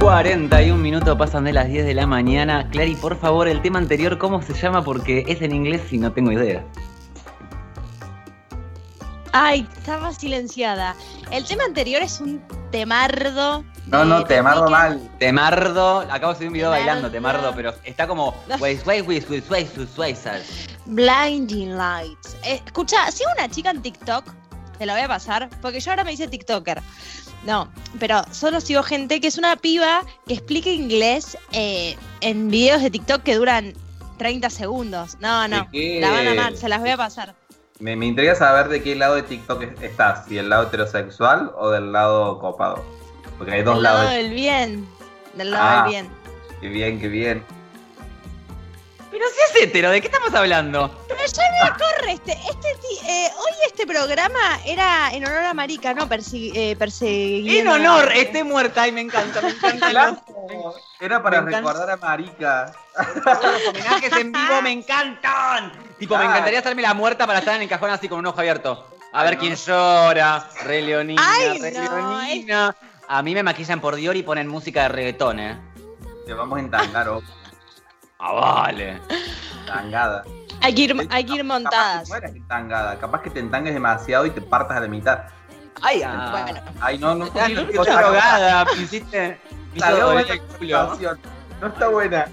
41 minutos pasan de las 10 de la mañana. Clary, por favor, el tema anterior, ¿cómo se llama? Porque es en inglés y no tengo idea. Ay, estaba silenciada. El tema anterior es un temardo. No, no, temardo mal. Temardo, acabo de subir un video Temardo. bailando, Temardo, pero está como. Blinding Lights. Eh, escucha, sigo una chica en TikTok, te la voy a pasar, porque yo ahora me hice TikToker. No, pero solo sigo gente que es una piba que explica inglés eh, en videos de TikTok que duran 30 segundos. No, no, la van a amar, se las voy a pasar. Me, me intriga saber de qué lado de TikTok es- estás, si del lado heterosexual o del lado copado. Porque hay dos Del lado lados. del bien. Del lado Ah. del bien. Qué bien, qué bien. Pero si es hetero, ¿de qué estamos hablando? Pero ya me corre este, este eh, hoy este programa era en honor a Marica, no persi eh. En honor, esté muerta y me encanta, me encanta. Era para Me encanta. recordar a Marica. los homenajes en vivo me encantan. Tipo, me Ah. encantaría hacerme la muerta para estar en el cajón así con un ojo abierto. A ver quién llora. Re Leonina, Ay, re no, Leonina. A mí me maquillan por Dior y ponen música de reggaetón, eh. Te vamos a entangar, oh, Ah, vale. tangada. Hay que ir, hay que ir Capaz que entangada. Capaz que te entangues demasiado y te partas a la mitad. Ay, ah. Bueno, Ay, no, no. Ah, no, drogada, hiciste. Situación. No está buena.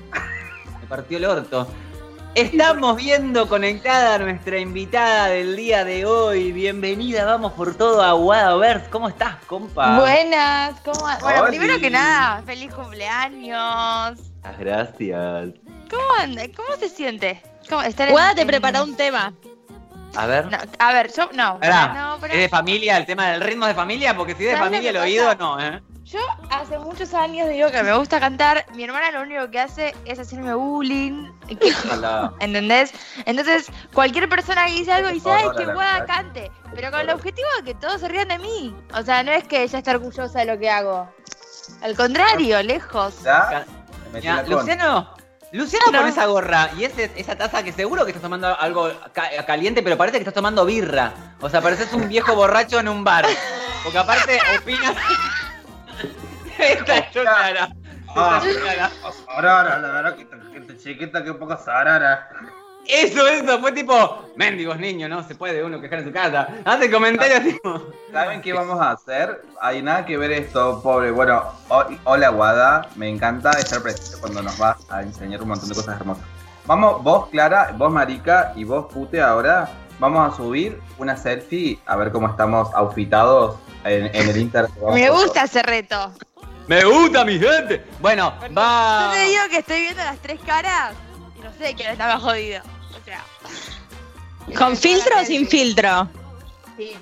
Me partió el orto. Estamos viendo conectada a nuestra invitada del día de hoy. Bienvenida, vamos por todo a Wadaverse. ¿Cómo estás, compa? Buenas, ¿cómo Bueno, Oli. primero que nada, feliz cumpleaños. Gracias. ¿Cómo anda? ¿Cómo se siente? ¿Cómo, estar en- Guada te en- preparó un tema. A ver. No, a ver, yo no. Pará, no, pero ¿Es de familia el tema del ritmo de familia? Porque si es de ¿Sabes familia el que oído, pasa? no, ¿eh? yo hace muchos años digo que me gusta cantar. Mi hermana lo único que hace es hacerme bullying. Ojalá. ¿Entendés? Entonces, cualquier persona que dice algo dice, ay, que la Guada verdad. cante. Pero con el objetivo de que todos se rían de mí. O sea, no es que ella esté orgullosa de lo que hago. Al contrario, lejos. ¿Ya? Me metí Ya, la con. Luciano, Luciano No. con esa gorra y ese, esa taza que seguro que estás tomando algo ca- caliente, pero parece que estás tomando birra. O sea, pareces un viejo borracho en un bar. Porque aparte opinas. Esta yo clara. Ah. Sarara, la verdad que esta gente chiquita, que poco sarara. Eso, eso, fue tipo, mendigos niños, no se puede uno quejar en su casa. Hace comentarios tipo. ¿Saben qué vamos a hacer? Hay nada que ver esto, pobre. Bueno, ho- hola Guada, me encanta estar presente cuando nos vas a enseñar un montón de cosas hermosas. Vamos, vos Clara, vos Marica y vos Pute ahora, vamos a subir una selfie a ver cómo estamos outfitados en, en el Inter. Me gusta ese reto. ¡Me gusta mi gente! Bueno, va. Yo te digo que estoy viendo las tres caras y no sé quién está más jodido. ¿Con filtro o sin filtro? Sí.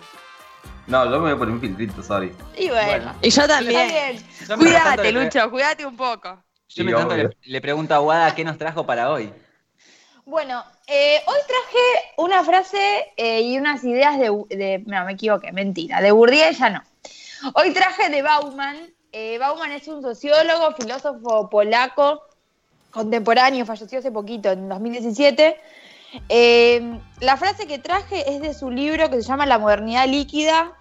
No, yo me voy a poner un filtrito, sorry. Y bueno. Bueno. Y yo también. Yo Cuídate, le- Lucho, cuídate un poco. Yo Sí, mientras tanto le, le pregunto a Guada qué nos trajo para hoy. Bueno, eh, hoy traje una frase eh, y unas ideas de, de- No, me equivoqué, mentira. De Bourdieu ya no. Hoy traje de Bauman. Eh, Bauman es un sociólogo, filósofo polaco, contemporáneo, falleció hace poquito, en 2017. Eh, la frase que traje es de su libro que se llama La modernidad líquida,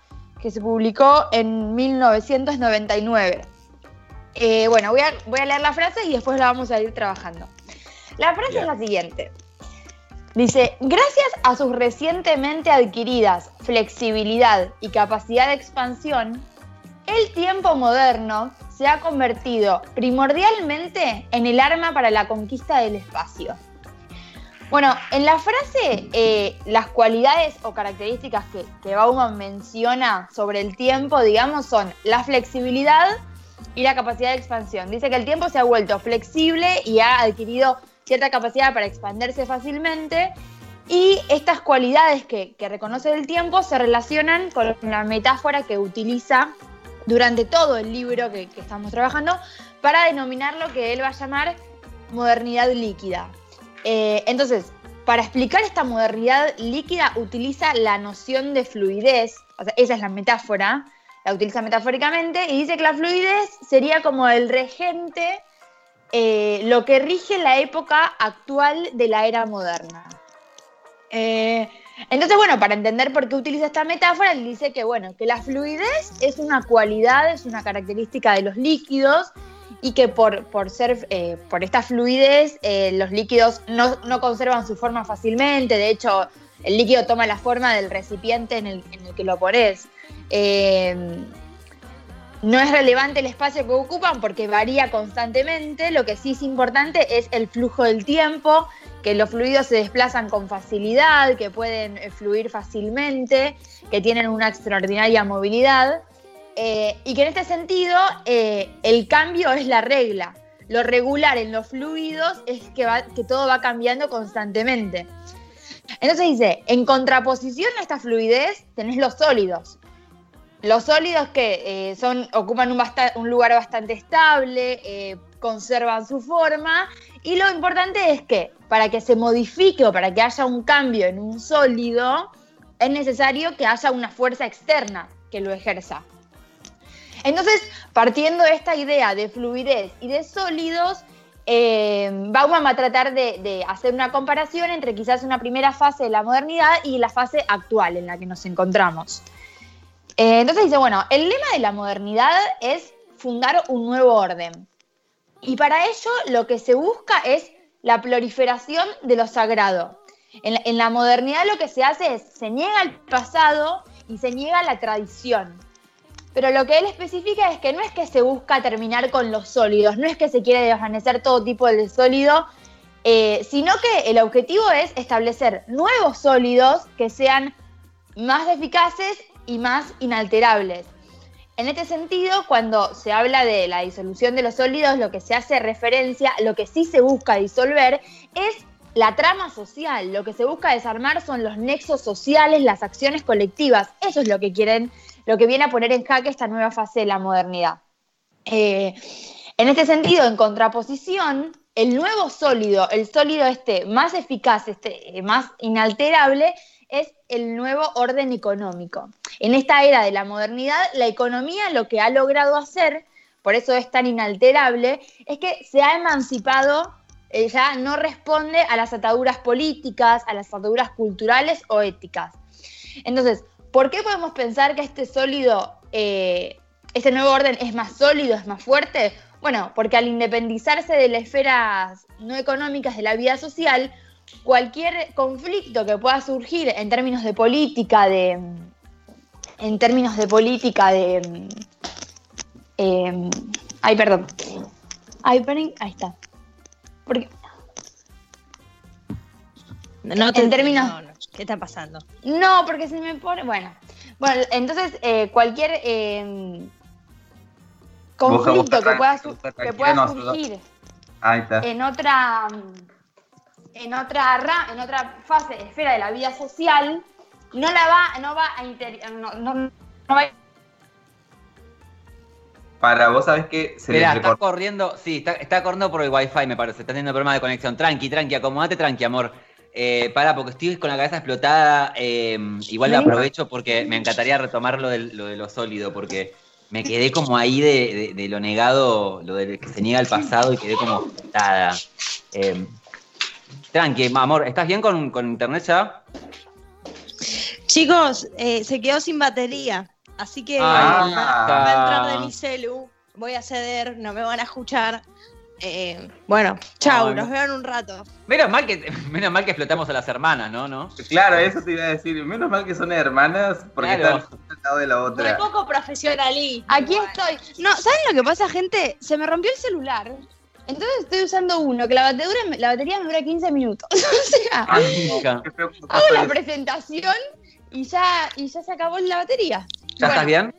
que se publicó en 1999. Eh, bueno, voy a, voy a leer la frase y después la vamos a ir trabajando. La frase es la siguiente. Dice, gracias a sus recientemente adquiridas flexibilidad y capacidad de expansión, el tiempo moderno se ha convertido primordialmente en el arma para la conquista del espacio. Bueno, en la frase, eh, las cualidades o características que, Bauman menciona sobre el tiempo, digamos, son la flexibilidad y la capacidad de expansión. Dice que el tiempo se ha vuelto flexible y ha adquirido cierta capacidad para expandirse fácilmente. Y estas cualidades que, reconoce el tiempo se relacionan con la metáfora que utiliza durante todo el libro que estamos trabajando para denominar lo que él va a llamar modernidad líquida. Eh, entonces, para explicar esta modernidad líquida utiliza la noción de fluidez, o sea, esa es la metáfora, la utiliza metafóricamente, y dice que la fluidez sería como el regente, eh, lo que rige la época actual de la era moderna. Eh, entonces, bueno, para entender por qué utiliza esta metáfora, él dice que, bueno, que la fluidez es una cualidad, es una característica de los líquidos y que por, por ser, eh, por esta fluidez, eh, los líquidos no, no conservan su forma fácilmente, de hecho, el líquido toma la forma del recipiente en el, en el que lo pones. Eh, no es relevante el espacio que ocupan porque varía constantemente, lo que sí es importante es el flujo del tiempo, que los fluidos se desplazan con facilidad, que pueden eh, fluir fácilmente, que tienen una extraordinaria movilidad. Eh, y que en este sentido eh, el cambio es la regla. Lo regular en los fluidos es que, todo va cambiando constantemente. Entonces dice, en contraposición a esta fluidez tenés los sólidos. Los sólidos que eh, ocupan un, un lugar bastante estable, eh, conservan su forma y lo importante es que para que se modifique o para que haya un cambio en un sólido, es necesario que haya una fuerza externa que lo ejerza. Entonces, partiendo de esta idea de fluidez y de sólidos, eh, Bauman va a tratar de, hacer una comparación entre quizás una primera fase de la modernidad y la fase actual en la que nos encontramos. Eh, entonces dice, bueno, el lema de la modernidad es fundar un nuevo orden. Y para ello lo que se busca es la proliferación de lo sagrado. En la, en la modernidad lo que se hace es, se niega el pasado y se niega la tradición. Pero lo que él especifica es que no es que se busca terminar con los sólidos, no es que se quiere desvanecer todo tipo de sólido, eh, sino que el objetivo es establecer nuevos sólidos que sean más eficaces y más inalterables. En este sentido, cuando se habla de la disolución de los sólidos, lo que se hace referencia, lo que sí se busca disolver es la trama social. Lo que se busca desarmar son los nexos sociales, las acciones colectivas. Eso es lo que quieren, lo que viene a poner en jaque esta nueva fase de la modernidad. Eh, en este sentido, en contraposición, el nuevo sólido, el sólido este más eficaz, este eh, más inalterable, es el nuevo orden económico. En esta era de la modernidad, la economía lo que ha logrado hacer, por eso es tan inalterable, es que se ha emancipado, eh, ya no responde a las ataduras políticas, a las ataduras culturales o éticas. Entonces, ¿por qué podemos pensar que este sólido, eh, este nuevo orden es más sólido, es más fuerte? Bueno, porque al independizarse de las esferas no económicas de la vida social, cualquier conflicto que pueda surgir en términos de política, de, en términos de política, de, eh, ay, perdón, ay, paren- ahí está, porque No En términos- no, no. ¿Qué está pasando? no, porque se me pone, bueno, bueno, entonces eh, cualquier eh, conflicto busca que pueda, su- que surgir Ahí está. en otra en otra ra- en otra fase esfera de la vida social no la va no va a inter- no, no- no va a- Para vos sabés que se Espera, está corriendo, sí, está, está corriendo por el wifi, me parece. Está teniendo problemas de conexión. Tranqui, tranqui, acomodate tranqui, amor. Eh, para, porque estoy con la cabeza explotada. eh, igual ¿Sí? aprovecho porque me encantaría retomar lo, del- lo de lo sólido, porque me quedé como ahí de, de- de lo negado, lo de que se niega el pasado y quedé como explotada. Eh, tranqui, amor, ¿estás bien con, con internet ya? Chicos, eh, se quedó sin batería. Así que Ah. va, va a entrar de mi celu. Voy a ceder, no me van a escuchar. Eh, bueno, chau, Ay, los no. veo en un rato. Menos mal que, menos mal que explotamos a las hermanas, ¿no? ¿No? Claro, eso te iba a decir. Menos mal que son hermanas porque Claro. están al lado de la Muy otra. poco profesionalismo. aquí estoy no saben lo que pasa gente se me rompió el celular entonces estoy usando uno que la batería la batería me dura 15 minutos o sea Ay, que hago la presentación y ya y ya se acabó la batería ¿Ya Bueno, estás bien?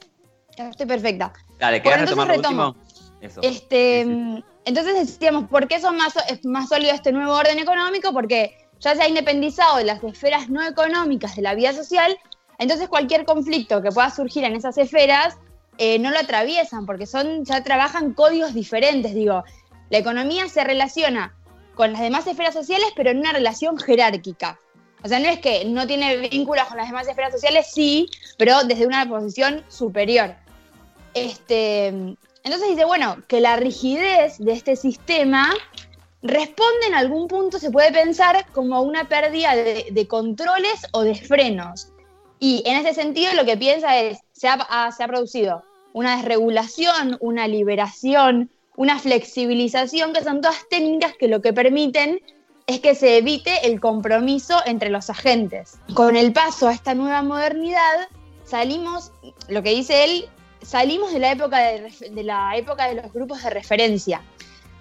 ya estoy perfecta Dale, Bueno, ¿querés retomar lo último? Eso. Este, Sí, sí. Entonces decíamos, ¿por qué son más, es más sólido este nuevo orden económico? Porque ya se ha independizado de las esferas no económicas de la vida social, entonces cualquier conflicto que pueda surgir en esas esferas eh, no lo atraviesan, porque son, ya trabajan códigos diferentes, digo. La economía se relaciona con las demás esferas sociales, pero en una relación jerárquica. O sea, no es que no tiene vínculos con las demás esferas sociales, sí, pero desde una posición superior. Este, entonces dice, bueno, que la rigidez de este sistema responde en algún punto, se puede pensar, como una pérdida de, controles o de frenos. Y en ese sentido lo que piensa es, se ha, se ha producido una desregulación, una liberación, una flexibilización, que son todas técnicas que lo que permiten es que se evite el compromiso entre los agentes. Con el paso a esta nueva modernidad, salimos, lo que dice él, salimos de la época de, la época de los grupos de referencia.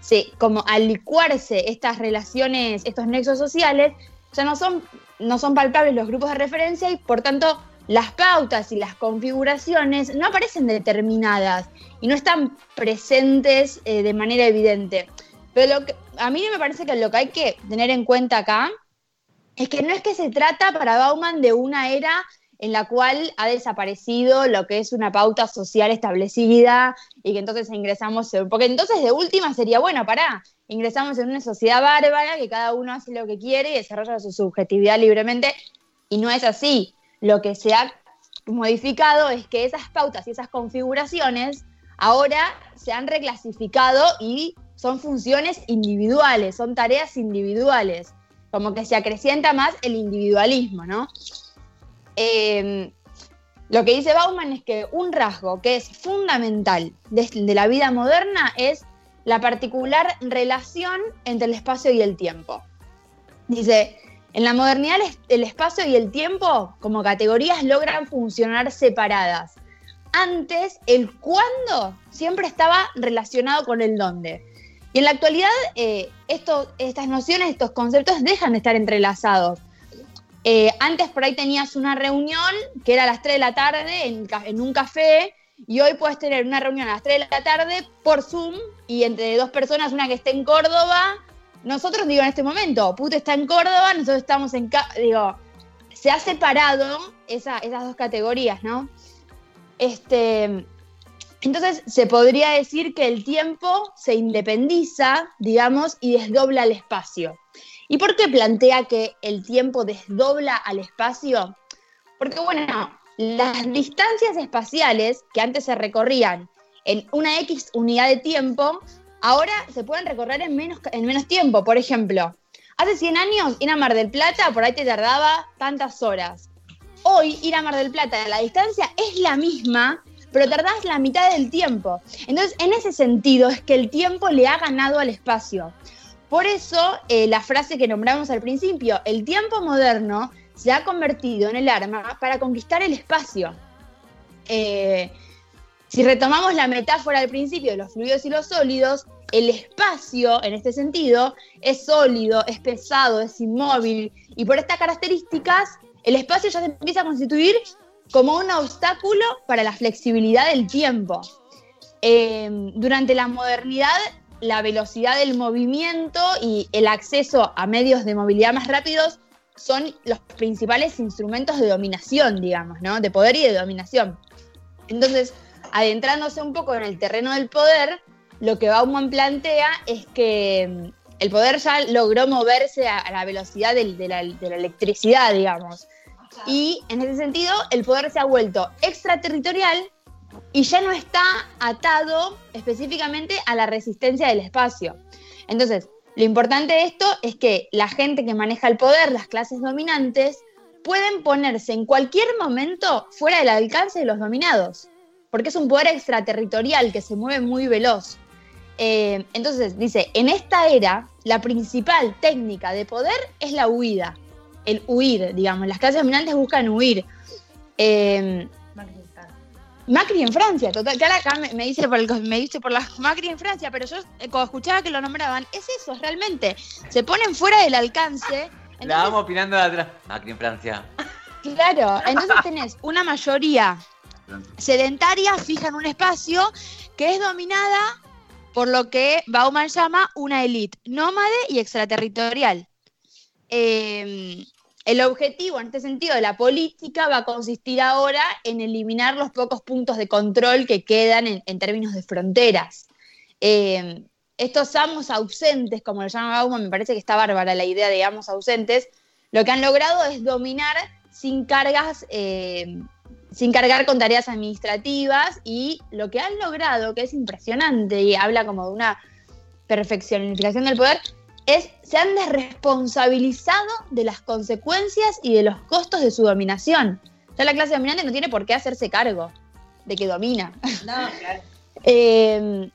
Sí, como al licuarse estas relaciones, estos nexos sociales, ya no son, no son palpables los grupos de referencia y por tanto las pautas y las configuraciones no aparecen determinadas y no están presentes eh, de manera evidente. Pero lo que, a mí me parece que lo que hay que tener en cuenta acá es que no es que se trata para Bauman de una era en la cual ha desaparecido lo que es una pauta social establecida y que entonces ingresamos, porque entonces de última sería, bueno, pará, ingresamos en una sociedad bárbara que cada uno hace lo que quiere y desarrolla su subjetividad libremente y no es así. Lo que se ha modificado es que esas pautas y esas configuraciones ahora se han reclasificado y son funciones individuales, son tareas individuales, como que se acrecienta más el individualismo, ¿no? Em, lo que dice Bauman es que un rasgo que es fundamental de, la vida moderna es la particular relación entre el espacio y el tiempo. Dice, en la modernidad el espacio y el tiempo como categorías logran funcionar separadas. Antes el cuándo siempre estaba relacionado con el dónde. Y en la actualidad, eh, estas nociones, estos conceptos dejan de estar entrelazados. Eh, antes por ahí tenías una reunión que era a las 3 de la tarde en, un café y hoy puedes tener una reunión a las 3 de la tarde por Zoom y entre dos personas, una que esté en Córdoba. Nosotros, digo, en este momento, Pute está en Córdoba, nosotros estamos en... Digo, se ha separado esas dos categorías, ¿no? Este, entonces, se podría decir que el tiempo se independiza, digamos, y desdobla el espacio. ¿Y por qué plantea que el tiempo desdobla al espacio? Porque, bueno, las distancias espaciales que antes se recorrían en una X unidad de tiempo, ahora se pueden recorrer en menos, en menos tiempo. Por ejemplo, hace 100 años ir a Mar del Plata por ahí te tardaba tantas horas. Hoy ir a Mar del Plata, la distancia es la misma, pero tardás la mitad del tiempo. Entonces, en ese sentido es que el tiempo le ha ganado al espacio. Por eso, eh, la frase que nombramos al principio, el tiempo moderno se ha convertido en el arma para conquistar el espacio. Eh, si retomamos la metáfora al principio de los fluidos y los sólidos, el espacio, en este sentido, es sólido, es pesado, es inmóvil, y por estas características, el espacio ya se empieza a constituir como un obstáculo para la flexibilidad del tiempo. Eh, durante la modernidad, la velocidad del movimiento y el acceso a medios de movilidad más rápidos son los principales instrumentos de dominación, digamos, ¿no? De poder y de dominación. Entonces, adentrándose un poco en el terreno del poder, lo que Bauman plantea es que mm, el poder ya logró moverse a, la velocidad de la electricidad, digamos. Y en ese sentido, el poder se ha vuelto extraterritorial y ya no está atado específicamente a la resistencia del espacio. Entonces, lo importante de esto es que la gente que maneja el poder, las clases dominantes, pueden ponerse en cualquier momento fuera del alcance de los dominados, porque es un poder extraterritorial que se mueve muy veloz. Eh, entonces, dice, en esta era, la principal técnica de poder es la huida el huir, digamos. Las clases dominantes buscan huir. Eh, Macri en Francia, total. Que acá me, dice por me dice por las Macri en Francia, pero yo eh, cuando escuchaba que lo nombraban, es eso, realmente. Se ponen fuera del alcance. la vamos opinando de atrás. Macri en Francia. Claro, entonces tenés una mayoría sedentaria fija en un espacio que es dominada por lo que Bauman llama una élite nómade y extraterritorial. Eh, el objetivo en este sentido de la política va a consistir ahora en eliminar los pocos puntos de control que quedan en, términos de fronteras. Eh, estos amos ausentes, como lo llama Bauman, me parece que está bárbara la idea de amos ausentes, lo que han logrado es dominar sin cargas, eh, sin cargar con tareas administrativas y lo que han logrado, que es impresionante y habla como de una perfeccionificación del poder, es se han desresponsabilizado de las consecuencias y de los costos de su dominación. Ya la clase dominante no tiene por qué hacerse cargo de que domina. No, claro. Eh,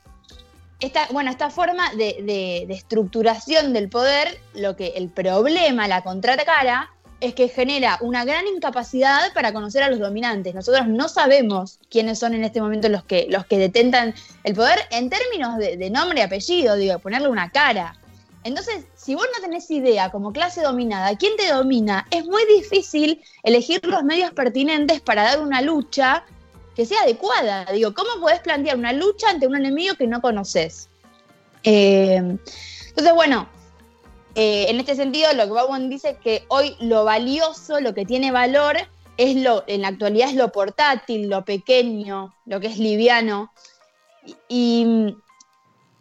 esta, bueno, esta forma de, de- de estructuración del poder, lo que el problema, la contracara, es que genera una gran incapacidad para conocer a los dominantes. Nosotros no sabemos quiénes son en este momento los que, los que detentan el poder en términos de, de nombre y apellido, digo, ponerle una cara. Entonces, si vos no tenés idea como clase dominada, quién te domina, es muy difícil elegir los medios pertinentes para dar una lucha que sea adecuada. Digo, ¿cómo podés plantear una lucha ante un enemigo que no conoces? Eh, entonces, bueno, eh, en este sentido, lo que Bauman dice es que hoy lo valioso, lo que tiene valor, es lo, en la actualidad es lo portátil, lo pequeño, lo que es liviano. Y,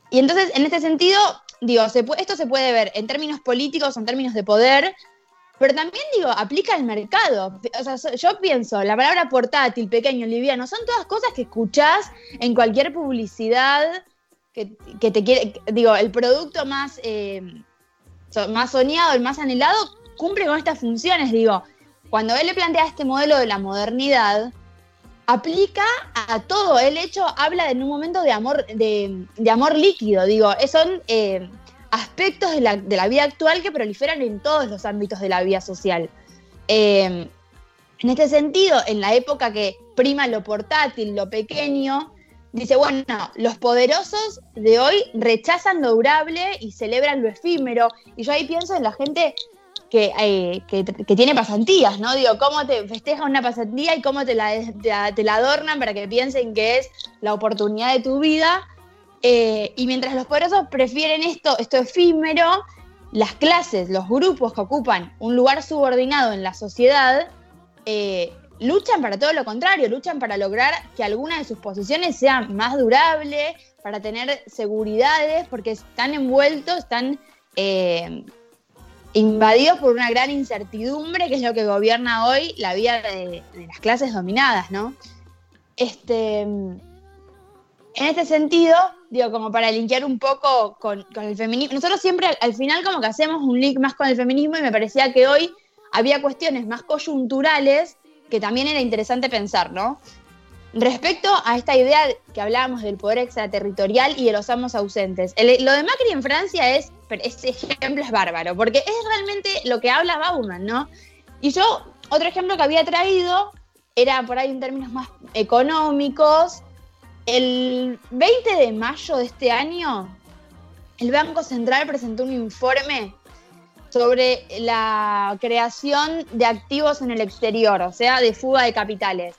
y entonces, en este sentido, digo, esto se puede ver en términos políticos, en términos de poder, pero también digo, aplica al mercado. O sea, yo pienso, la palabra portátil, pequeño, liviano, son todas cosas que escuchás en cualquier publicidad que, que te quiere, digo, el producto más, eh, más soñado, el más anhelado, cumple con estas funciones. Digo, cuando él le plantea este modelo de la modernidad, aplica a todo. El hecho habla en un momento de amor, de, amor líquido. Digo, son eh, aspectos de la, de la vida actual que proliferan en todos los ámbitos de la vida social. Eh, en este sentido, en la época que prima lo portátil, lo pequeño, dice, bueno, los poderosos de hoy rechazan lo durable y celebran lo efímero. Y yo ahí pienso en la gente que, eh, que, tiene pasantías, ¿no? Digo, cómo te festejan una pasantía y cómo te la, te la- te la adornan para que piensen que es la oportunidad de tu vida. Eh, y mientras los poderosos prefieren esto, esto efímero, las clases, los grupos que ocupan un lugar subordinado en la sociedad, eh, luchan para todo lo contrario, luchan para lograr que alguna de sus posiciones sea más durable, para tener seguridades, porque están envueltos, están eh, invadidos por una gran incertidumbre, que es lo que gobierna hoy la vida de, las clases dominadas, ¿no? Este, en este sentido, digo, como para linkear un poco con, el feminismo, nosotros siempre al final como que hacemos un link más con el feminismo y me parecía que hoy había cuestiones más coyunturales que también era interesante pensar, ¿no? Respecto a esta idea que hablábamos del poder extraterritorial y de los amos ausentes, lo de Macri en Francia es, ese ejemplo es bárbaro, porque es realmente lo que habla Bauman, ¿no? Y yo, otro ejemplo que había traído era por ahí en términos más económicos. El 20 de mayo de este año, el Banco Central presentó un informe sobre la creación de activos en el exterior, o sea, de fuga de capitales.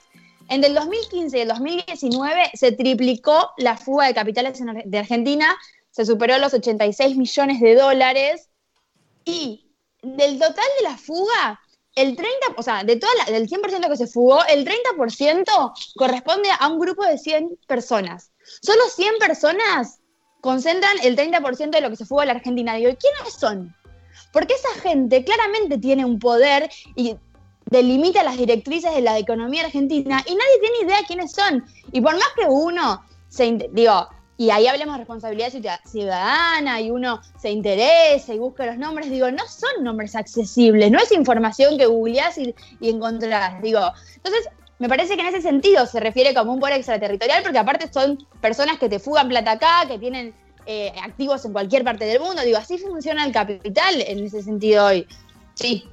Entre el 2015 y el 2019 se triplicó la fuga de capitales en de Argentina, se superó los 86 millones de dólares y del total de la fuga, el 30, o sea, de toda la- del 100% que se fugó, el 30% corresponde a un grupo de 100 personas. Solo 100 personas concentran el 30% de lo que se fugó a la Argentina. Digo, ¿y ¿quiénes son? Porque esa gente claramente tiene un poder y delimita las directrices de la economía argentina y nadie tiene idea quiénes son. Y por más que uno se, digo, y ahí hablemos de responsabilidad ciuda- ciudadana y uno se interesa y busca los nombres, digo, no son nombres accesibles, no es información que googleás y, y encontrás, digo. Entonces, me parece que en ese sentido se refiere como un poder extraterritorial porque aparte son personas que te fugan plata acá, que tienen eh, activos en cualquier parte del mundo, digo, así funciona el capital en ese sentido hoy. Sí,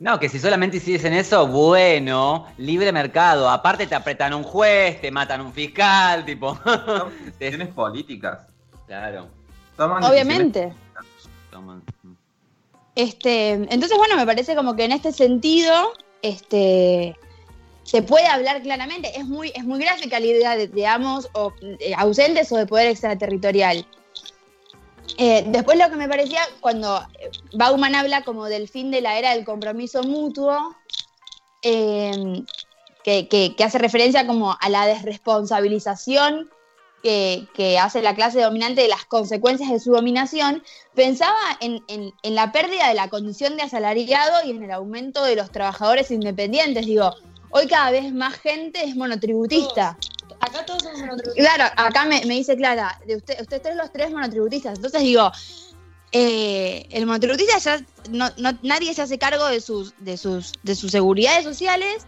No, que si solamente hiciesen eso, bueno, libre mercado. Aparte te apretan un juez, te matan un fiscal, tipo. Decisiones políticas. claro. Toman obviamente. toman. Este, entonces, bueno, me parece como que en este sentido, este, se puede hablar claramente. Es muy, es muy gráfica la idea de, digamos, o, eh, ausentes o de poder extraterritorial. Eh, después lo que me parecía, cuando eh, Bauman habla como del fin de la era del compromiso mutuo, eh, que, hace referencia como a la desresponsabilización que, hace la clase dominante de las consecuencias de su dominación, pensaba en, en- en la pérdida de la condición de asalariado y en el aumento de los trabajadores independientes. Digo, hoy cada vez más gente es monotributista. Acá todos somos monotributistas. Claro, acá me, dice Clara, de usted, ustedes tres los tres monotributistas. Entonces digo, eh, el monotributista ya no, nadie se hace cargo de sus, de sus, de sus seguridades sociales.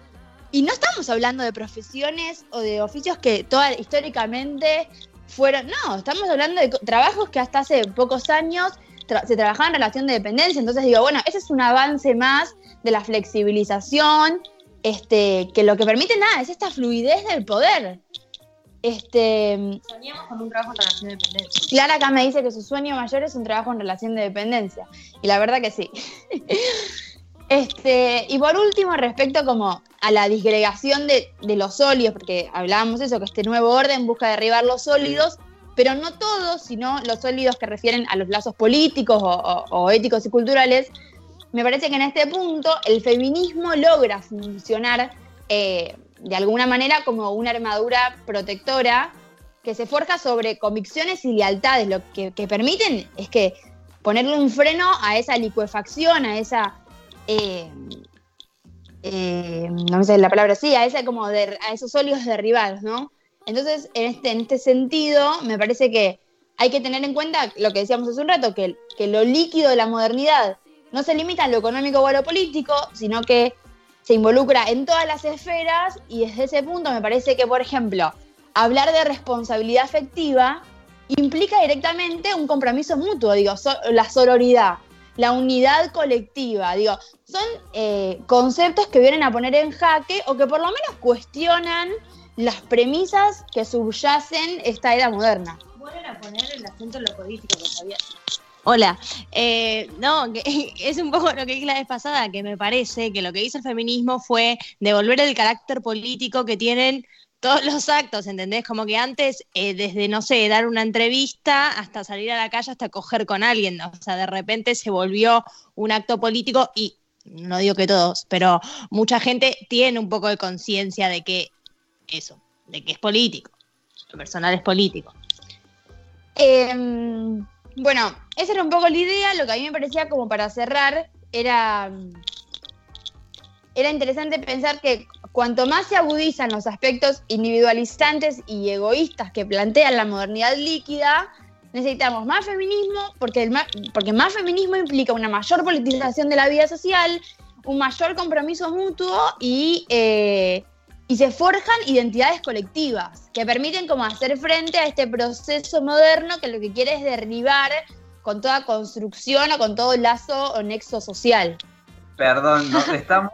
Y no estamos hablando de profesiones o de oficios que toda, históricamente fueron. No, estamos hablando de trabajos que hasta hace pocos años se trabajaba en relación de dependencia. Entonces digo, bueno, ese es un avance más de la flexibilización, este, que lo que permite nada es esta fluidez del poder. Este, Soñamos con un trabajo en relación de dependencia. Clara acá me dice que su sueño mayor es un trabajo en relación de dependencia. Y la verdad que sí. Este, y por último, respecto como a la disgregación de, de los sólidos, porque hablábamos eso, que este nuevo orden busca derribar los sólidos, pero no todos, sino los sólidos que refieren a los lazos políticos o, o- o éticos y culturales. Me parece que en este punto el feminismo logra funcionar eh, de alguna manera como una armadura protectora que se forja sobre convicciones y lealtades. Lo que, permiten es que ponerle un freno a esa licuefacción, a esa. eh, eh, no sé la palabra sí, a, esa como de- a esos óleos derribados, ¿no? Entonces, en este, en este sentido, me parece que hay que tener en cuenta lo que decíamos hace un rato, que, que lo líquido de la modernidad no se limita a lo económico o a lo político, sino que se involucra en todas las esferas y desde ese punto me parece que, por ejemplo, hablar de responsabilidad afectiva implica directamente un compromiso mutuo, digo, la sororidad, la unidad colectiva, digo, son eh, conceptos que vienen a poner en jaque o que por lo menos cuestionan las premisas que subyacen esta era moderna. Vuelven a poner el acento en lo político que sabía. Hola, Eh, no, es un poco lo que dije la vez pasada, que me parece que lo que hizo el feminismo fue devolver el carácter político que tienen todos los actos, ¿entendés? Como que antes, eh, desde, no sé, dar una entrevista hasta salir a la calle, hasta coger con alguien, o sea, de repente se volvió un acto político y no digo que todos, pero mucha gente tiene un poco de conciencia de que eso, de que es político, lo personal es político. Eh, bueno, esa era un poco la idea. Lo que a mí me parecía como para cerrar era, era interesante pensar que cuanto más se agudizan los aspectos individualizantes y egoístas que plantea la modernidad líquida, necesitamos más feminismo, porque, el ma- porque más feminismo implica una mayor politización de la vida social, un mayor compromiso mutuo y, eh, y se forjan identidades colectivas que permiten como hacer frente a este proceso moderno que lo que quiere es derribar con toda construcción o con todo lazo o nexo social. Perdón, no, estamos,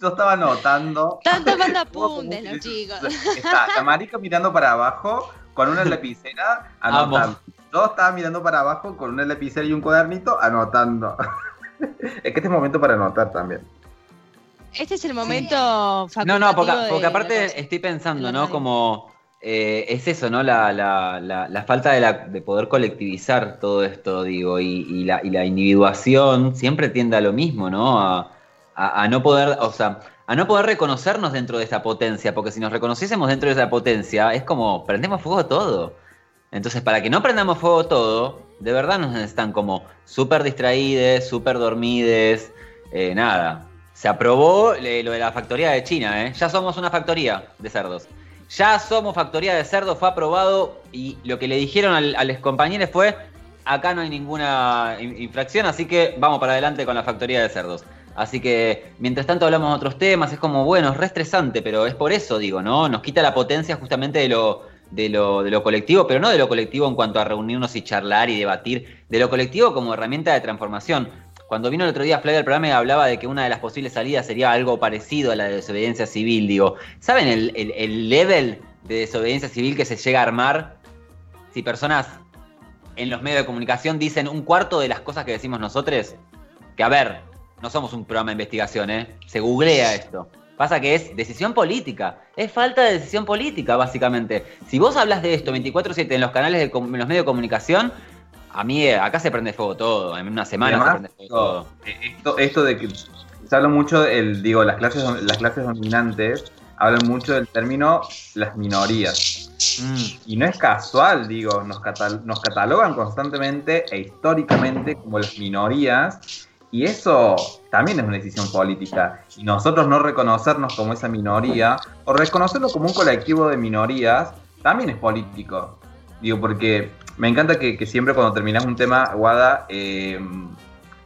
yo estaba anotando. Están tomando apuntes un los chicos. Está la marica mirando para abajo con una lapicera anotando. Yo estaba mirando para abajo con una lapicera y un cuadernito anotando. es que este es momento para anotar también. Este es el momento No, facultativo no, porque, aparte estoy pensando, ¿no? Como eh, es eso, ¿no? La, la- la- la falta de, la- de poder colectivizar todo esto, digo, y, y la, y la individuación siempre tiende a lo mismo, ¿no? A, a- a no poder, o sea, a no poder reconocernos dentro de esta potencia, porque si nos reconociésemos dentro de esa potencia, es como prendemos fuego todo. Entonces, para que no prendamos fuego todo, de verdad nos están como súper distraídes, súper dormides, eh, nada. Se aprobó eh, lo de la factoría de China, ¿eh? Ya somos una factoría de cerdos. Ya somos factoría de cerdos, fue aprobado y lo que le dijeron al- a los compañeros fue, acá no hay ninguna in- infracción, así que vamos para adelante con la factoría de cerdos. Así que mientras tanto hablamos de otros temas, es como, bueno, es re estresante, pero es por eso, digo, ¿no? Nos quita la potencia justamente de lo, de lo, de lo colectivo, pero no de lo colectivo en cuanto a reunirnos y charlar y debatir, de lo colectivo como herramienta de transformación. Cuando vino el otro día Flavia al programa y hablaba de que una de las posibles salidas sería algo parecido a la desobediencia civil, digo, ¿saben el, el- el level de desobediencia civil que se llega a armar si personas en los medios de comunicación dicen un cuarto de las cosas que decimos nosotros? Que a ver, no somos un programa de investigación, ¿eh? Se googlea esto. Pasa que es decisión política, es falta de decisión política, básicamente. Si vos hablas de esto 24-7 en los canales, de, los medios de comunicación, a mí eh, acá se prende fuego todo, en una semana se prende fuego todo. Esto, esto de que se habla mucho, el, digo, las clases, las clases dominantes hablan mucho del término las minorías. Mm. Y no es casual, digo, nos, catal- nos catalogan constantemente e históricamente como las minorías. Y eso también es una decisión política. Y nosotros no reconocernos como esa minoría, o reconocerlo como un colectivo de minorías, también es político. Digo, porque me encanta que, que siempre cuando terminas un tema, Guada, eh,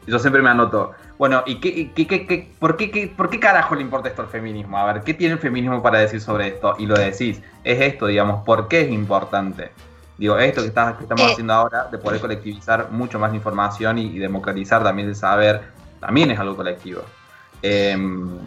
yo siempre me anoto, bueno, ¿y qué, qué- qué- qué- por, qué, qué- por qué carajo le importa esto al feminismo? A ver, ¿qué tiene el feminismo para decir sobre esto? Y lo decís, es esto, digamos, ¿por qué es importante? Digo, esto que, estás- que estamos Eh. haciendo ahora, de poder colectivizar mucho más información y, y democratizar también el saber, también es algo colectivo. Em,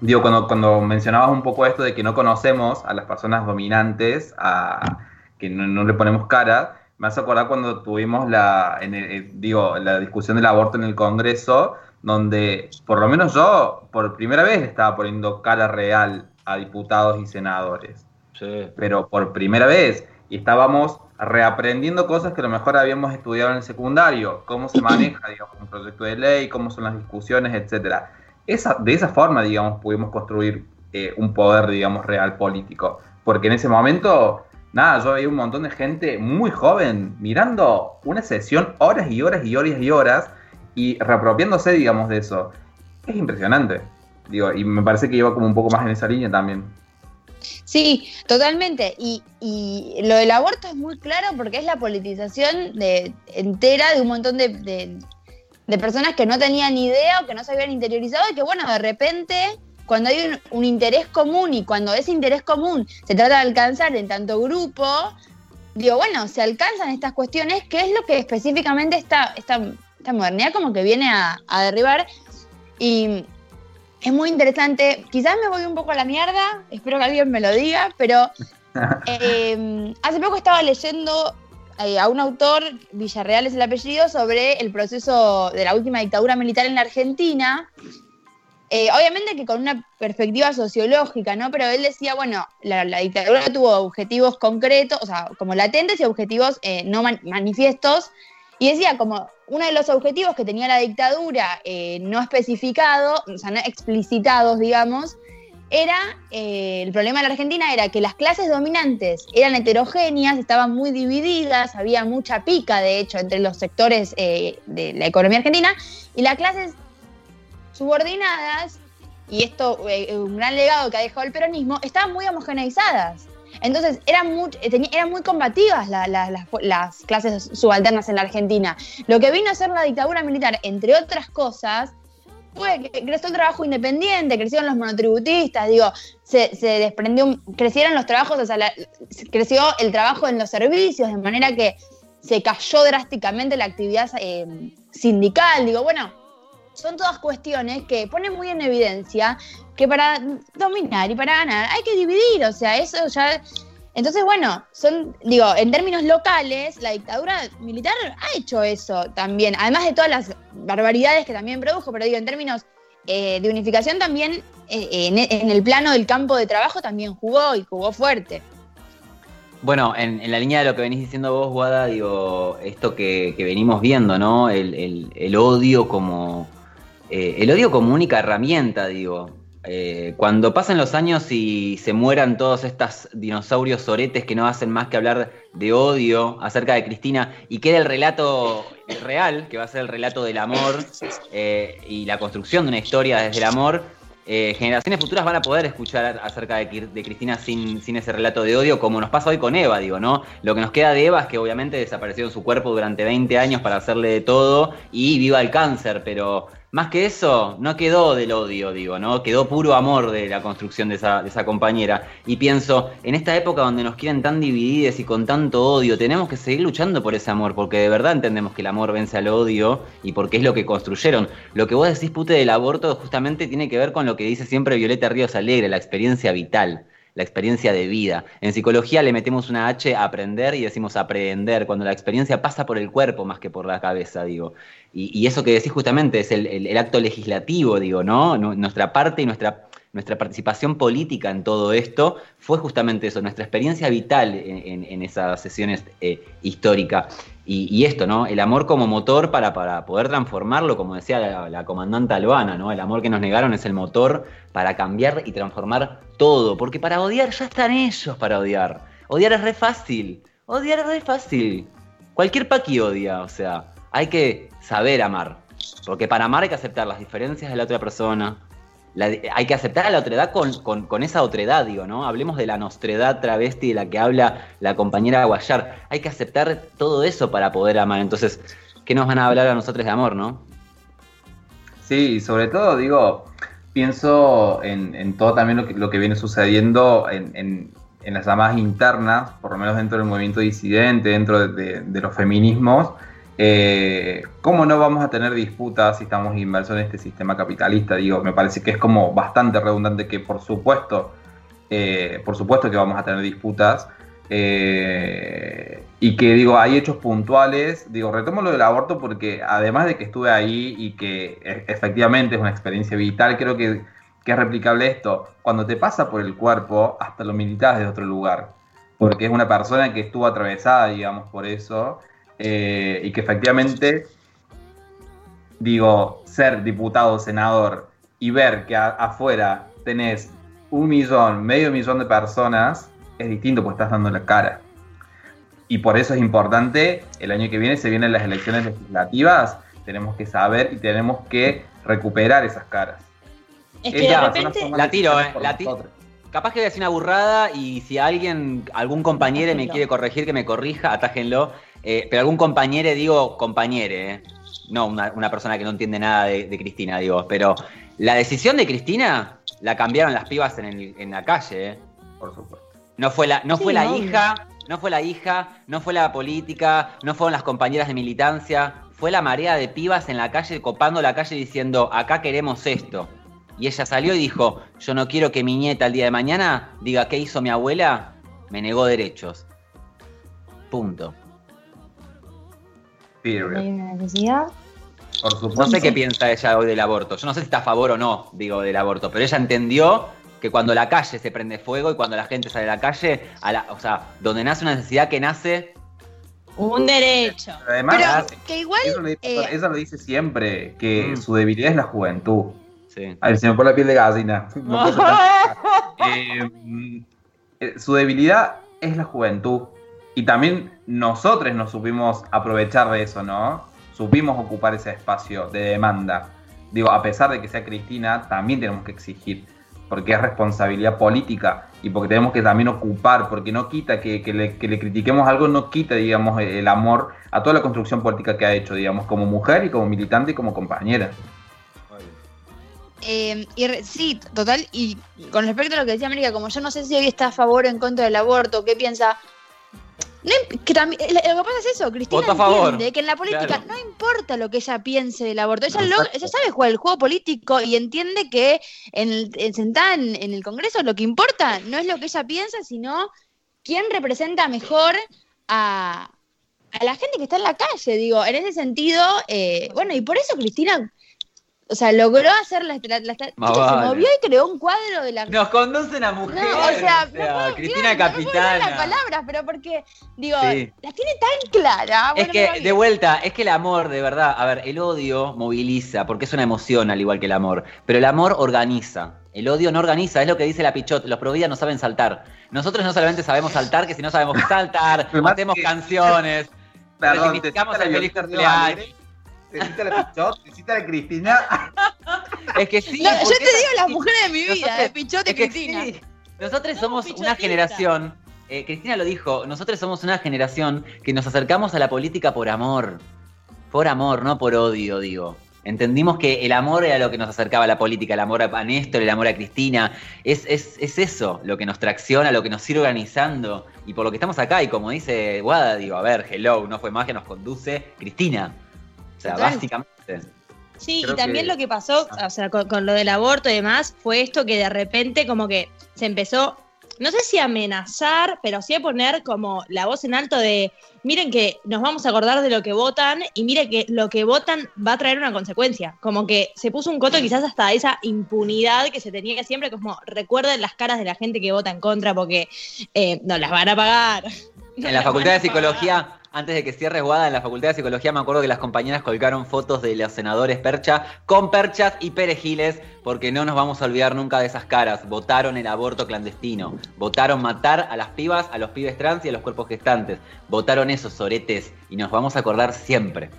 digo, cuando, cuando mencionabas un poco esto de que no conocemos a las personas dominantes, a, que no, no le ponemos cara, me hace acordar cuando tuvimos la, en el- eh, digo, la discusión del aborto en el Congreso, donde por lo menos yo por primera vez le estaba poniendo cara real a diputados y senadores, Sí. pero por primera vez, y estábamos reaprendiendo cosas que a lo mejor habíamos estudiado en el secundario, cómo se maneja, digamos, un proyecto de ley, cómo son las discusiones, etcétera. Esa, de esa forma, digamos, pudimos construir eh, un poder, digamos, real político. Porque en ese momento, nada, yo veía un montón de gente muy joven mirando una sesión horas y horas y horas y horas y reapropiándose, digamos, de eso. Es impresionante. Digo, y me parece que iba como un poco más en esa línea también. Sí, totalmente. Y, y lo del aborto es muy claro porque es la politización entera de un montón de, de- personas que no tenían idea o que no se habían interiorizado y que, bueno, de repente, cuando hay un, un interés común y cuando ese interés común se trata de alcanzar en tanto grupo, digo, bueno, se alcanzan estas cuestiones, que es lo que específicamente esta, esta, esta modernidad como que viene a, a derribar. Y es muy interesante. Quizás me voy un poco a la mierda, espero que alguien me lo diga, pero eh, hace poco estaba leyendo eh, a un autor, Villarreal es el apellido, sobre el proceso de la última dictadura militar en la Argentina. Eh, obviamente que con una perspectiva sociológica, ¿no? Pero él decía, bueno, la, la dictadura tuvo objetivos concretos, o sea, como latentes y objetivos eh, no man- manifiestos. Y decía, como uno de los objetivos que tenía la dictadura eh, no especificado, o sea, no explicitados, digamos, era, el problema de la Argentina era que las clases dominantes eran heterogéneas, estaban muy divididas, había mucha pica, de hecho, entre los sectores de la economía argentina, y las clases subordinadas, y esto eh, es un gran legado que ha dejado el peronismo, estaban muy homogeneizadas. Entonces, eran muy, eh, eran muy combativas la- la- las, las clases subalternas en la Argentina. Lo que vino a ser la dictadura militar, entre otras cosas, fue que creció el trabajo independiente, crecieron los monotributistas, digo, se, se desprendió, un- crecieron los trabajos, o sea, la- creció el trabajo en los servicios, de manera que se cayó drásticamente la actividad eh, sindical, digo, bueno, son todas cuestiones que ponen muy en evidencia que para dominar y para ganar hay que dividir, o sea, eso ya... Entonces, bueno, son, digo, en términos locales, la dictadura militar ha hecho eso también, además de todas las barbaridades que también produjo, pero digo, en términos eh, de unificación también, eh, en, el plano del campo de trabajo también jugó y jugó fuerte. Bueno, en, la línea de lo que venís diciendo vos, Guada, digo, esto que, venimos viendo, ¿no? El odio como. Eh, el odio como única herramienta, digo. Eh, cuando pasan los años y se mueran todos estos dinosaurios soretes que no hacen más que hablar de odio acerca de Cristina y queda el relato real, que va a ser el relato del amor eh, y la construcción de una historia desde el amor, eh, generaciones futuras van a poder escuchar acerca de Cristina sin, sin ese relato de odio, como nos pasa hoy con Eva, digo, ¿no? Lo que nos queda de Eva es que obviamente desapareció en su cuerpo durante 20 años para hacerle de todo y viva el cáncer, pero más que eso, no quedó del odio, digo, ¿no? Quedó puro amor de la construcción de esa, compañera. Y pienso, en esta época donde nos quieren tan divididos y con tanto odio, tenemos que seguir luchando por ese amor, porque de verdad entendemos que el amor vence al odio y porque es lo que construyeron. Lo que vos decís, pute, del aborto, justamente tiene que ver con lo que dice siempre Violeta Ríos Alegre, la experiencia vital la experiencia de vida. En psicología le metemos una H a aprender y decimos aprender, cuando la experiencia pasa por el cuerpo más que por la cabeza, digo. Y, eso que decís justamente es el, acto legislativo, digo, ¿no? Nu- Nuestra parte y nuestra, nuestra participación política en todo esto fue justamente eso, nuestra experiencia vital en esas sesiones eh, históricas. Y, esto, ¿no? El amor como motor para, para poder transformarlo, como decía la, la comandante Albana, ¿no? El amor que nos negaron es el motor para cambiar y transformar todo. Porque para odiar ya están ellos para odiar. Odiar es re fácil. Odiar es re fácil. Cualquier paqui odia, o sea, hay que saber amar. Porque para amar hay que aceptar las diferencias de la otra persona. Hay que aceptar a la otredad con, con- con esa otredad, digo, ¿no? Hablemos de la nostredad travesti de la que habla la compañera Guayar. Hay que aceptar todo eso para poder amar. Entonces, ¿qué nos van a hablar a nosotros de amor, no? Sí, y sobre todo, digo, pienso en, todo también lo que, viene sucediendo en, en- las llamadas internas, por lo menos dentro del movimiento disidente, dentro de, de- de los feminismos. Eh, ¿Cómo no vamos a tener disputas si estamos inmersos en este sistema capitalista? Digo, me parece que es como bastante redundante que por supuesto, eh, por supuesto que vamos a tener disputas. eh, y que digo, hay hechos puntuales, digo, retomo lo del aborto porque además de que estuve ahí y que e- efectivamente es una experiencia vital, creo que, que es replicable esto. Cuando te pasa por el cuerpo, hasta lo militas desde otro lugar, porque es una persona que estuvo atravesada, digamos, por eso, eh, y que efectivamente, digo, ser diputado, senador y ver que a- afuera tenés un millón, medio millón de personas, es distinto, pues estás dando la cara. Y por eso es importante, el año que viene se vienen las elecciones legislativas, tenemos que saber y tenemos que recuperar esas caras. Es que de repente. La tiro, eh, la ti- nosotros. Capaz que voy a decir una burrada y si alguien, algún compañero me quiere corregir, que me corrija, atájenlo. Eh, pero algún compañero, digo compañere, eh. no una, una persona que no entiende nada de, de Cristina, digo. Pero la decisión de Cristina la cambiaron las pibas en, el- en la calle. eh. Por supuesto. No fue la, no Sí, fue la hija, no fue la hija, no fue la política, no fueron las compañeras de militancia, fue la marea de pibas en la calle, copando la calle diciendo, acá queremos esto. Y ella salió y dijo, yo no quiero que mi nieta el día de mañana diga qué hizo mi abuela, me negó derechos. Punto. Period. ¿Hay una necesidad? Por supuesto. No sé qué piensa ella hoy del aborto. Yo no sé si está a favor o no, digo, del aborto, pero ella entendió que cuando la calle se prende fuego y cuando la gente sale a la calle, a la, o sea, donde nace una necesidad que nace, Un derecho. Pero además, Pero que igual. eso lo, dice, eh, eso lo dice siempre, que Mm. su debilidad es la juventud. sí. A ver, se me pone la piel de gallina. No. Eh, mm, eh, su debilidad es la juventud. Y también nosotros nos supimos aprovechar de eso, ¿no? Supimos ocupar ese espacio de demanda. Digo, a pesar de que sea Cristina, también tenemos que exigir, porque es responsabilidad política y porque tenemos que también ocupar, porque no quita que, que le, que le critiquemos algo, no quita, digamos, el amor a toda la construcción política que ha hecho, digamos, como mujer y como militante y como compañera. Eh, sí, total. Y con respecto a lo que decía América, como yo no sé si hoy está a favor o en contra del aborto, ¿qué piensa? No que también- lo que pasa es eso, Cristina entiende que en la política Claro. no importa lo que ella piense del aborto, ella, lo- Exacto. ella sabe jugar el juego político y entiende que en sentada en, en el Congreso lo que importa no es lo que ella piensa, sino quién representa mejor a, a la gente que está en la calle, digo, en ese sentido, eh, bueno, y por eso Cristina, o sea, logró hacer la, la- la- chica, Más se vale. movió y creó un cuadro de la... Nos conducen a No, mujer. o sea, no puedo- Cristina claro, no puedo hablar las Capitana. palabras, pero porque, digo, Sí. la tiene tan clara. Es bueno, va que, de vuelta, es que el amor, de verdad, a ver, el odio moviliza, porque es una emoción al igual que el amor, pero el amor organiza. El odio no organiza, es lo que dice la Pichot, los providas no saben saltar. Nosotros no solamente sabemos saltar, que si no sabemos saltar, hacemos que- canciones, Perdón, te el feliz cumpleaños. Cita la Pichot, la Cristina. Es que sí, No, yo te digo las mujeres de mi vida, Nosotros- de Pichote y Es que Cristina. sí, nosotros Somos somos una generación, eh, Cristina lo dijo, nosotros somos una generación que nos acercamos a la política por amor. Por amor, no por odio, digo. Entendimos que el amor era lo que nos acercaba a la política, el amor a Néstor, el amor a Cristina. Es, es, es eso lo que nos tracciona, lo que nos sigue organizando. Y por lo que estamos acá, y como dice Guada, digo, a ver, hello, no fue más que nos conduce Cristina. O sea, Total. básicamente. Sí, Creo y también que- lo que pasó, o sea, con, con lo del aborto y demás, fue esto que de repente como que se empezó no sé si amenazar, pero sí a poner como la voz en alto de, miren que nos vamos a acordar de lo que votan y miren que lo que votan va a traer una consecuencia. Como que se puso un coto quizás hasta esa impunidad que se tenía que siempre, como recuerden las caras de la gente que vota en contra porque eh, no las van a pagar. En la Facultad de Psicología, antes de que cierre Guada, en la Facultad de Psicología me acuerdo que las compañeras colgaron fotos de los senadores Percha con perchas y perejiles, porque no nos vamos a olvidar nunca de esas caras. Votaron el aborto clandestino, votaron matar a las pibas, a los pibes trans y a los cuerpos gestantes. Votaron esos soretes y nos vamos a acordar siempre.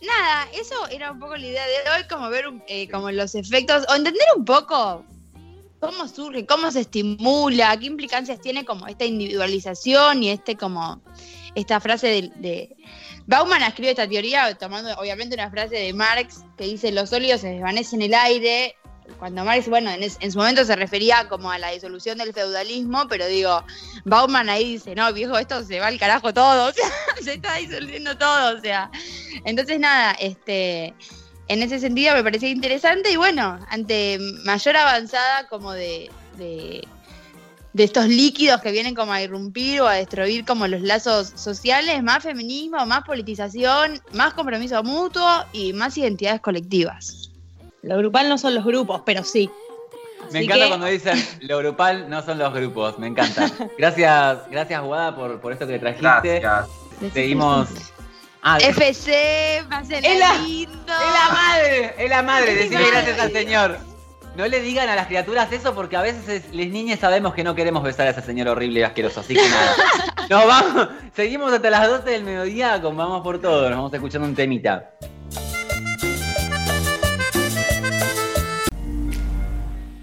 Nada, eso era un poco la idea de hoy, como ver eh, como los efectos, o entender un poco cómo surge, cómo se estimula, qué implicancias tiene como esta individualización y este como esta frase de, de... Bauman escribe esta teoría tomando obviamente una frase de Marx que dice los sólidos se desvanecen en el aire. Cuando Marx, bueno, en, su momento se refería como a la disolución del feudalismo, pero digo, Bauman ahí dice, no, viejo, esto se va al carajo todo, se está disolviendo todo, o sea. Entonces, nada, este, en ese sentido me parecía interesante y bueno, ante mayor avanzada como de, de estos líquidos que vienen como a irrumpir o a destruir como los lazos sociales, más feminismo, más politización, más compromiso mutuo y más identidades colectivas. Lo grupal no son los grupos, pero sí. Me Así encanta que- cuando dicen lo grupal no son los grupos, me encanta. Gracias, gracias Guada por, por esto que trajiste. Gracias. Seguimos. Ah, FC, más el Es la- lindo. la madre, es la madre, Es decirle madre. gracias al Señor. No le digan a las criaturas eso porque a veces es- les niñas sabemos que no queremos besar a ese señor horrible y asqueroso, así que nada. Nos vamos, seguimos hasta las 12 del mediodía con Vamos por Todo, nos vamos escuchando un temita.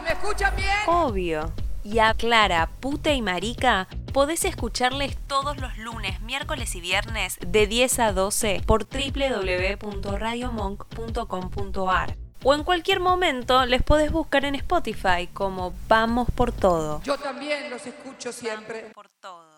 ¿Me escuchan bien? Obvio. Y a Clara, puta y marica, podés escucharles todos los lunes, miércoles y viernes de 10 a 12 por www.radiomonk.com.ar. O en cualquier momento les podés buscar en Spotify como Vamos por Todo. Yo también los escucho siempre. Por todo.